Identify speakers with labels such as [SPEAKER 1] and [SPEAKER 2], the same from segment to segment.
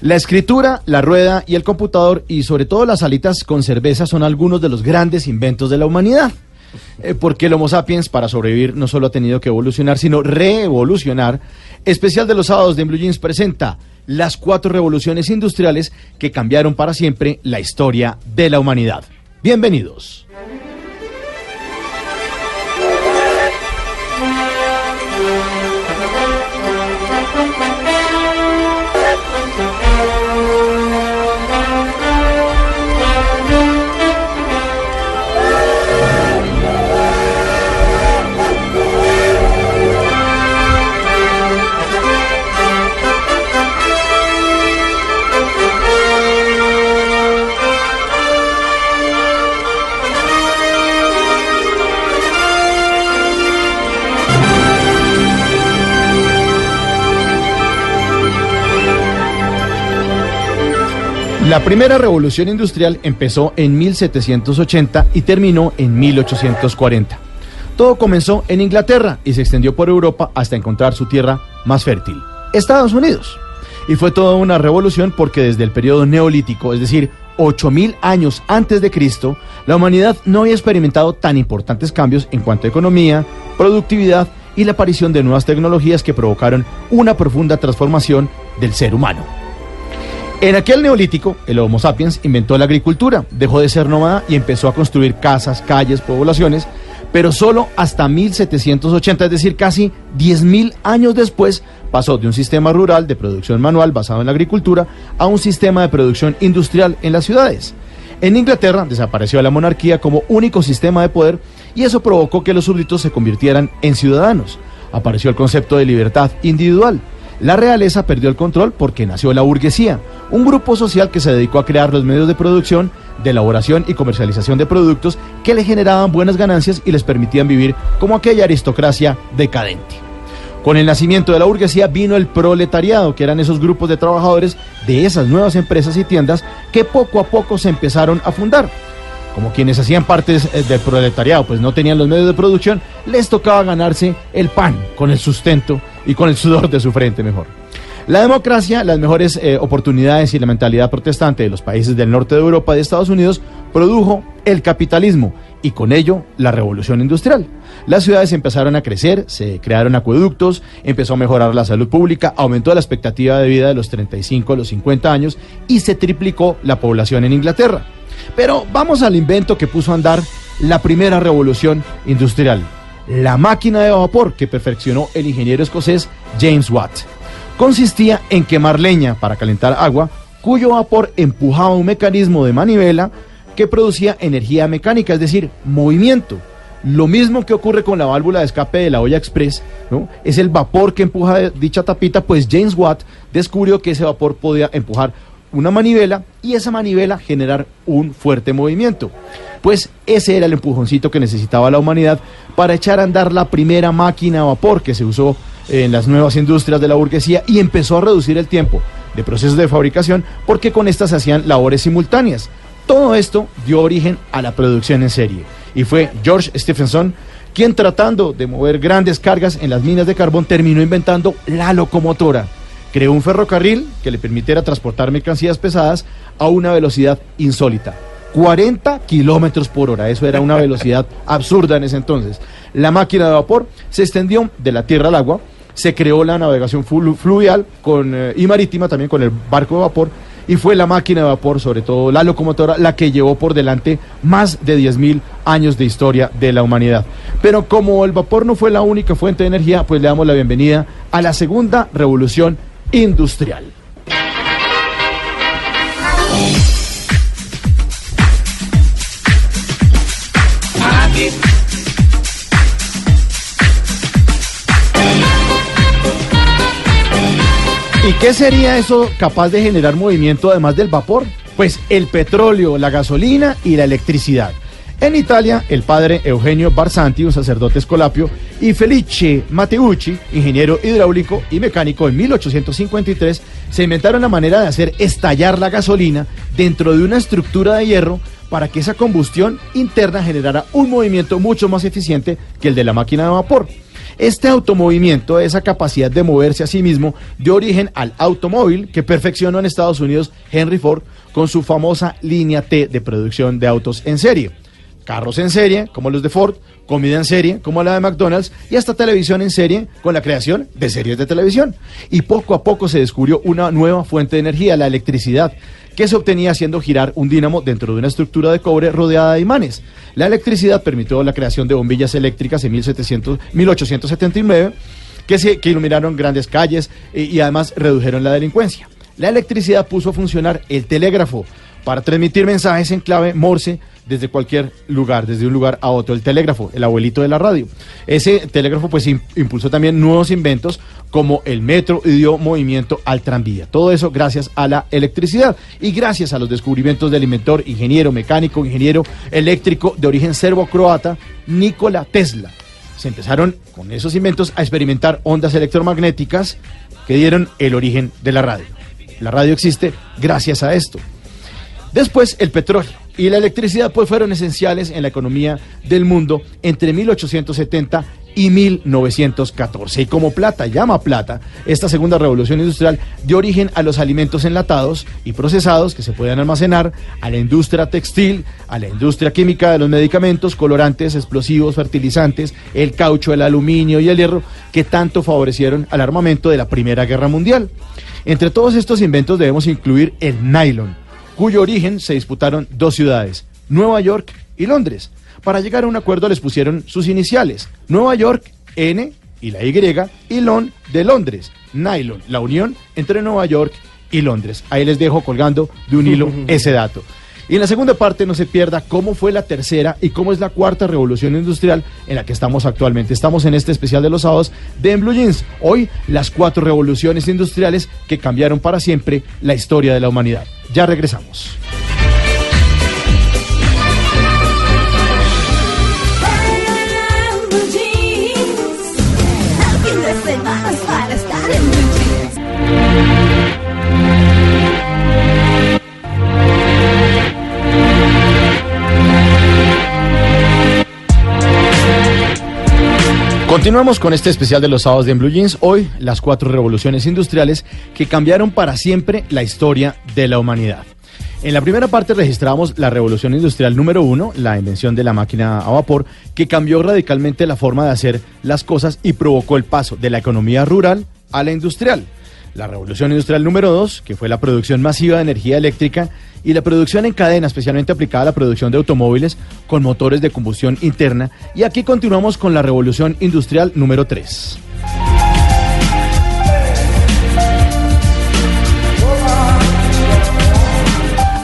[SPEAKER 1] La escritura, la rueda y el computador y sobre todo las alitas con cerveza son algunos de los grandes inventos de la humanidad. Eh, porque el Homo sapiens para sobrevivir no solo ha tenido que evolucionar, sino reevolucionar. Especial de los sábados de Blue Jeans presenta las cuatro revoluciones industriales que cambiaron para siempre la historia de la humanidad. Bienvenidos. La primera revolución industrial empezó en 1780 y terminó en 1840. Todo comenzó en Inglaterra y se extendió por Europa hasta encontrar su tierra más fértil, Estados Unidos. Y fue toda una revolución porque desde el periodo neolítico, es decir, 8000 años antes de Cristo, la humanidad no había experimentado tan importantes cambios en cuanto a economía, productividad y la aparición de nuevas tecnologías que provocaron una profunda transformación del ser humano. En aquel neolítico, el Homo sapiens inventó la agricultura, dejó de ser nómada y empezó a construir casas, calles, poblaciones, pero solo hasta 1780, es decir, casi 10.000 años después, pasó de un sistema rural de producción manual basado en la agricultura a un sistema de producción industrial en las ciudades. En Inglaterra desapareció la monarquía como único sistema de poder y eso provocó que los súbditos se convirtieran en ciudadanos. Apareció el concepto de libertad individual la realeza perdió el control porque nació la burguesía, un grupo social que se dedicó a crear los medios de producción, de elaboración y comercialización de productos que le generaban buenas ganancias y les permitían vivir como aquella aristocracia decadente. Con el nacimiento de la burguesía vino el proletariado, que eran esos grupos de trabajadores de esas nuevas empresas y tiendas que poco a poco se empezaron a fundar como quienes hacían parte eh, del proletariado, pues no tenían los medios de producción, les tocaba ganarse el pan con el sustento y con el sudor de su frente mejor. La democracia, las mejores eh, oportunidades y la mentalidad protestante de los países del norte de Europa y de Estados Unidos produjo el capitalismo y con ello la revolución industrial. Las ciudades empezaron a crecer, se crearon acueductos, empezó a mejorar la salud pública, aumentó la expectativa de vida de los 35 a los 50 años y se triplicó la población en Inglaterra. Pero vamos al invento que puso a andar la primera revolución industrial, la máquina de vapor que perfeccionó el ingeniero escocés James Watt. Consistía en quemar leña para calentar agua, cuyo vapor empujaba un mecanismo de manivela que producía energía mecánica, es decir, movimiento. Lo mismo que ocurre con la válvula de escape de la olla express, ¿no? Es el vapor que empuja dicha tapita, pues James Watt descubrió que ese vapor podía empujar una manivela y esa manivela generar un fuerte movimiento. Pues ese era el empujoncito que necesitaba la humanidad para echar a andar la primera máquina a vapor que se usó en las nuevas industrias de la burguesía y empezó a reducir el tiempo de procesos de fabricación porque con estas se hacían labores simultáneas. Todo esto dio origen a la producción en serie y fue George Stephenson quien tratando de mover grandes cargas en las minas de carbón terminó inventando la locomotora creó un ferrocarril que le permitiera transportar mercancías pesadas a una velocidad insólita. 40 kilómetros por hora, eso era una velocidad absurda en ese entonces. La máquina de vapor se extendió de la tierra al agua, se creó la navegación fluvial con, eh, y marítima también con el barco de vapor y fue la máquina de vapor, sobre todo la locomotora, la que llevó por delante más de 10.000 años de historia de la humanidad. Pero como el vapor no fue la única fuente de energía, pues le damos la bienvenida a la segunda revolución industrial. ¿Y qué sería eso capaz de generar movimiento además del vapor? Pues el petróleo, la gasolina y la electricidad. En Italia, el padre Eugenio Barsanti, un sacerdote escolapio, y Felice Matteucci, ingeniero hidráulico y mecánico en 1853, se inventaron la manera de hacer estallar la gasolina dentro de una estructura de hierro para que esa combustión interna generara un movimiento mucho más eficiente que el de la máquina de vapor. Este automovimiento, esa capacidad de moverse a sí mismo, dio origen al automóvil que perfeccionó en Estados Unidos Henry Ford con su famosa línea T de producción de autos en serie. Carros en serie, como los de Ford, comida en serie, como la de McDonald's, y hasta televisión en serie, con la creación de series de televisión. Y poco a poco se descubrió una nueva fuente de energía, la electricidad, que se obtenía haciendo girar un dínamo dentro de una estructura de cobre rodeada de imanes. La electricidad permitió la creación de bombillas eléctricas en 1700, 1879 que, se, iluminaron grandes calles y, y además redujeron la delincuencia. La electricidad puso a funcionar el telégrafo para transmitir mensajes en clave Morse desde cualquier lugar, desde un lugar a otro. El telégrafo, el abuelito de la radio. Ese telégrafo pues im- impulsó también nuevos inventos como el metro y dio movimiento al tranvía. Todo eso gracias a la electricidad y gracias a los descubrimientos del inventor, ingeniero mecánico, ingeniero eléctrico de origen serbo-croata, Nikola Tesla. Se empezaron con esos inventos a experimentar ondas electromagnéticas que dieron el origen de la radio. La radio existe gracias a esto. Después el petróleo y la electricidad pues fueron esenciales en la economía del mundo entre 1870 y 1914. Y como plata llama plata, esta segunda revolución industrial dio origen a los alimentos enlatados y procesados que se pueden almacenar, a la industria textil, a la industria química de los medicamentos, colorantes, explosivos, fertilizantes, el caucho, el aluminio y el hierro, que tanto favorecieron al armamento de la Primera Guerra Mundial. Entre todos estos inventos debemos incluir el nylon, cuyo origen se disputaron dos ciudades, Nueva York y Londres. Para llegar a un acuerdo les pusieron sus iniciales, Nueva York, N y la Y, y Lon de Londres, Nylon, la unión entre Nueva York y Londres. Ahí les dejo colgando de un hilo ese dato. Y en la segunda parte no se pierda cómo fue la tercera y cómo es la cuarta revolución industrial en la que estamos actualmente. Estamos en este especial de los sábados de En Blue Jeans. Hoy las cuatro revoluciones industriales que cambiaron para siempre la historia de la humanidad. Ya regresamos. Continuamos con este especial de los sábados de Blue Jeans. Hoy las cuatro revoluciones industriales que cambiaron para siempre la historia de la humanidad. En la primera parte registramos la revolución industrial número uno, la invención de la máquina a vapor, que cambió radicalmente la forma de hacer las cosas y provocó el paso de la economía rural a la industrial. La revolución industrial número dos, que fue la producción masiva de energía eléctrica y la producción en cadena, especialmente aplicada a la producción de automóviles con motores de combustión interna. Y aquí continuamos con la revolución industrial número tres.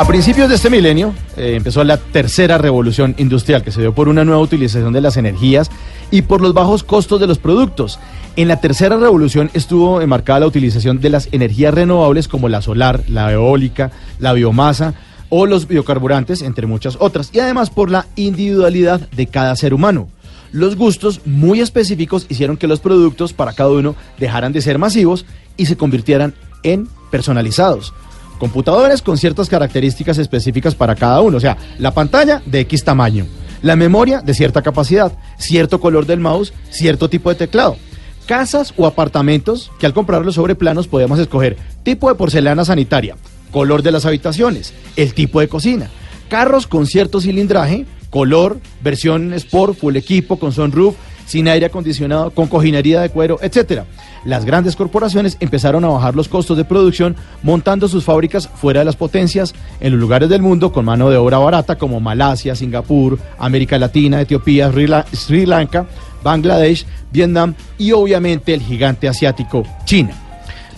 [SPEAKER 1] A principios de este milenio eh, empezó la tercera revolución industrial que se dio por una nueva utilización de las energías y por los bajos costos de los productos. En la tercera revolución estuvo enmarcada la utilización de las energías renovables como la solar, la eólica, la biomasa o los biocarburantes, entre muchas otras, y además por la individualidad de cada ser humano. Los gustos muy específicos hicieron que los productos para cada uno dejaran de ser masivos y se convirtieran en personalizados. Computadores con ciertas características específicas para cada uno, o sea, la pantalla de X tamaño, la memoria de cierta capacidad, cierto color del mouse, cierto tipo de teclado. Casas o apartamentos que al comprarlos sobre planos podemos escoger tipo de porcelana sanitaria, color de las habitaciones, el tipo de cocina. Carros con cierto cilindraje, color, versión Sport, full equipo, con sunroof, sin aire acondicionado, con cojinería de cuero, etcétera. Las grandes corporaciones empezaron a bajar los costos de producción montando sus fábricas fuera de las potencias en los lugares del mundo con mano de obra barata como Malasia, Singapur, América Latina, Etiopía, Sri Lanka, Bangladesh, Vietnam y obviamente el gigante asiático China.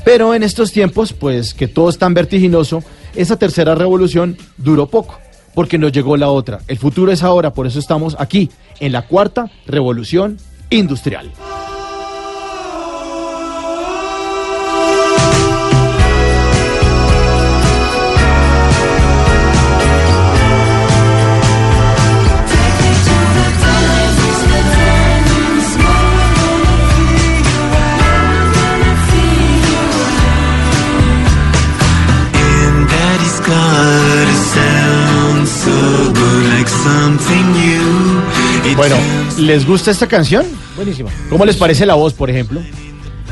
[SPEAKER 1] Pero en estos tiempos, pues que todo es tan vertiginoso, esa tercera revolución duró poco, porque nos llegó la otra. El futuro es ahora, por eso estamos aquí, en la cuarta revolución industrial. ¿Les gusta esta canción?
[SPEAKER 2] Buenísima.
[SPEAKER 1] ¿Cómo les parece la voz, por ejemplo?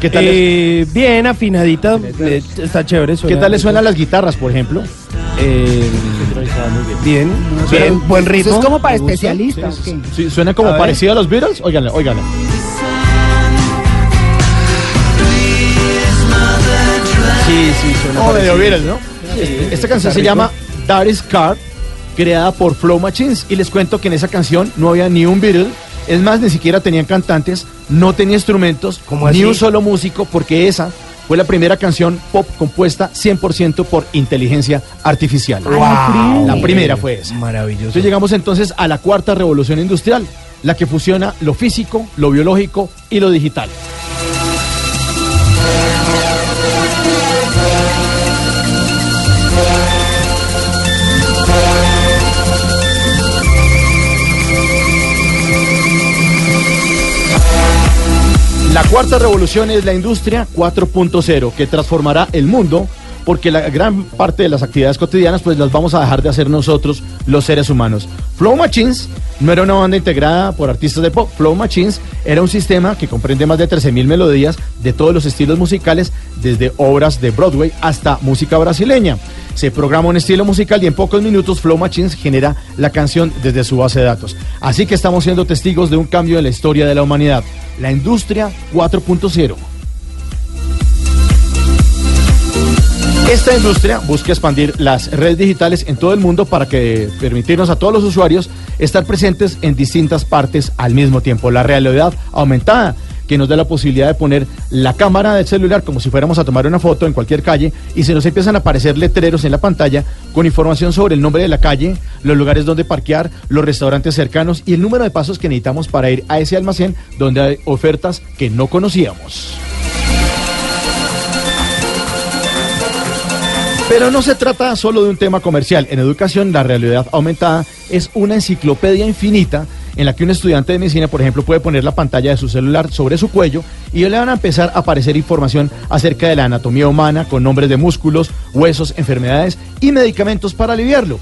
[SPEAKER 1] ¿Qué tal, les-
[SPEAKER 2] Eh, bien, afinadita. eh, está chévere.
[SPEAKER 1] ¿qué tal les suenan las guitarras, por ejemplo?
[SPEAKER 2] Eh, bien. Bien, buen ritmo.
[SPEAKER 3] Eso es como para especialistas.
[SPEAKER 2] Sí,
[SPEAKER 1] ¿Suena como
[SPEAKER 2] A
[SPEAKER 1] parecido a los Beatles? Óiganla, óiganla.
[SPEAKER 2] Sí, sí, suena
[SPEAKER 1] Como medio. Beatles, ¿no? Esta canción se
[SPEAKER 2] rico.
[SPEAKER 1] llama That is Car, creada por Flow Machines. Y les cuento que en esa canción no había ni un Beatle. Es más, ni siquiera tenían cantantes, no tenía instrumentos,
[SPEAKER 2] ¿Cómo
[SPEAKER 1] ni
[SPEAKER 2] así?
[SPEAKER 1] un solo músico, porque esa fue la primera canción pop compuesta 100% por inteligencia artificial.
[SPEAKER 2] Wow.
[SPEAKER 1] La primera fue esa.
[SPEAKER 2] Maravilloso.
[SPEAKER 1] Entonces llegamos entonces a la cuarta revolución industrial, la que fusiona lo físico, lo biológico y lo digital. La cuarta revolución es la industria 4.0 que transformará el mundo porque la gran parte de las actividades cotidianas pues las vamos a dejar de hacer nosotros los seres humanos. Flow Machines no era una banda integrada por artistas de pop. Flow Machines era un sistema que comprende más de 13.000 melodías de todos los estilos musicales, desde obras de Broadway hasta música brasileña. Se programa un estilo musical y en pocos minutos Flow Machines genera la canción desde su base de datos. Así que estamos siendo testigos de un cambio en la historia de la humanidad. La industria 4.0. Esta industria busca expandir las redes digitales en todo el mundo para que permitirnos a todos los usuarios estar presentes en distintas partes al mismo tiempo. La realidad aumentada que nos da la posibilidad de poner la cámara del celular como si fuéramos a tomar una foto en cualquier calle y se nos empiezan a aparecer letreros en la pantalla con información sobre el nombre de la calle, los lugares donde parquear, los restaurantes cercanos y el número de pasos que necesitamos para ir a ese almacén donde hay ofertas que no conocíamos. Pero no se trata solo de un tema comercial. En educación, la realidad aumentada es una enciclopedia infinita en la que un estudiante de medicina, por ejemplo, puede poner la pantalla de su celular sobre su cuello y le van a empezar a aparecer información acerca de la anatomía humana con nombres de músculos, huesos, enfermedades y medicamentos para aliviarlo.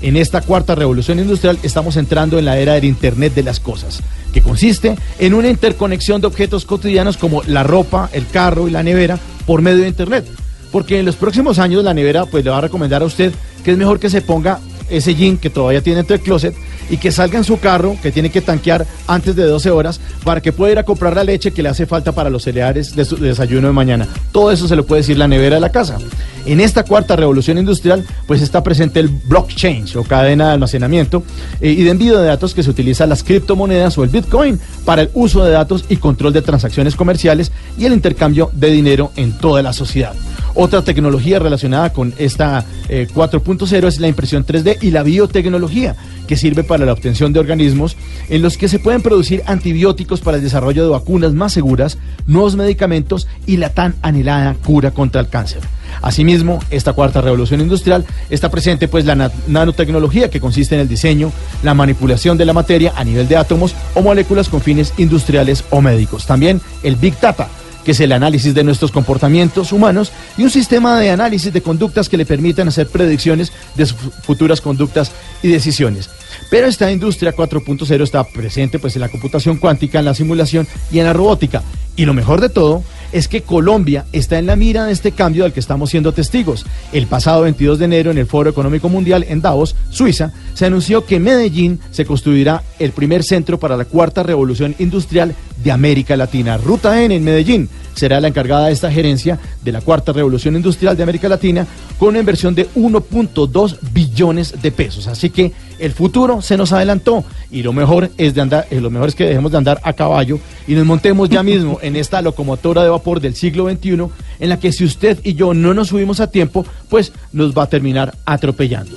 [SPEAKER 1] En esta cuarta revolución industrial estamos entrando en la era del Internet de las Cosas, que consiste en una interconexión de objetos cotidianos como la ropa, el carro y la nevera por medio de Internet. Porque en los próximos años la nevera pues le va a recomendar a usted que es mejor que se ponga ese jean que todavía tiene entre el closet y que salga en su carro que tiene que tanquear antes de 12 horas para que pueda ir a comprar la leche que le hace falta para los cereales de su de desayuno de mañana. Todo eso se lo puede decir la nevera de la casa. En esta cuarta revolución industrial pues está presente el blockchain o cadena de almacenamiento eh, y de envío de datos que se utiliza las criptomonedas o el bitcoin para el uso de datos y control de transacciones comerciales y el intercambio de dinero en toda la sociedad. Otra tecnología relacionada con esta eh, 4.0 es la impresión 3D y la biotecnología, que sirve para la obtención de organismos en los que se pueden producir antibióticos para el desarrollo de vacunas más seguras, nuevos medicamentos y la tan anhelada cura contra el cáncer. Asimismo, esta cuarta revolución industrial está presente pues la na- nanotecnología que consiste en el diseño, la manipulación de la materia a nivel de átomos o moléculas con fines industriales o médicos. También el Big Data, que es el análisis de nuestros comportamientos humanos y un sistema de análisis de conductas que le permitan hacer predicciones de sus futuras conductas y decisiones. Pero esta industria 4.0 está presente pues en la computación cuántica, en la simulación y en la robótica. Y lo mejor de todo es que Colombia está en la mira de este cambio del que estamos siendo testigos. El pasado 22 de enero en el Foro Económico Mundial en Davos, Suiza, se anunció que Medellín se construirá el primer centro para la cuarta revolución industrial de América Latina. Ruta N en Medellín será la encargada de esta gerencia de la cuarta revolución industrial de América Latina con una inversión de 1.2 billones de pesos. Así que el futuro se nos adelantó y lo mejor es de andar, eh, lo mejor es que dejemos de andar a caballo y nos montemos ya mismo en esta locomotora de vapor del siglo XXI en la que si usted y yo no nos subimos a tiempo, pues nos va a terminar atropellando.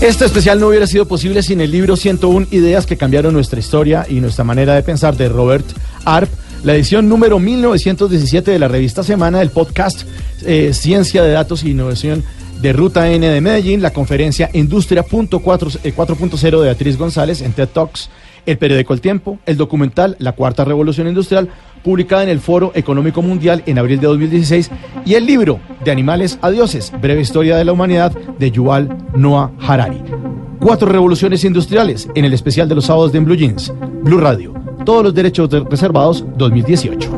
[SPEAKER 1] Este especial no hubiera sido posible sin el libro 101 Ideas que cambiaron nuestra historia y nuestra manera de pensar de Robert Arp, la edición número 1917 de la revista Semana del podcast eh, Ciencia de Datos e Innovación de Ruta N de Medellín, la conferencia Industria.4.0 de Beatriz González en TED Talks el periódico El Tiempo, el documental La Cuarta Revolución Industrial, publicada en el Foro Económico Mundial en abril de 2016, y el libro De Animales a Dioses, Breve Historia de la Humanidad, de Yuval Noah Harari. Cuatro revoluciones industriales en el especial de los sábados de Blue Jeans. Blue Radio. Todos los derechos de- reservados 2018.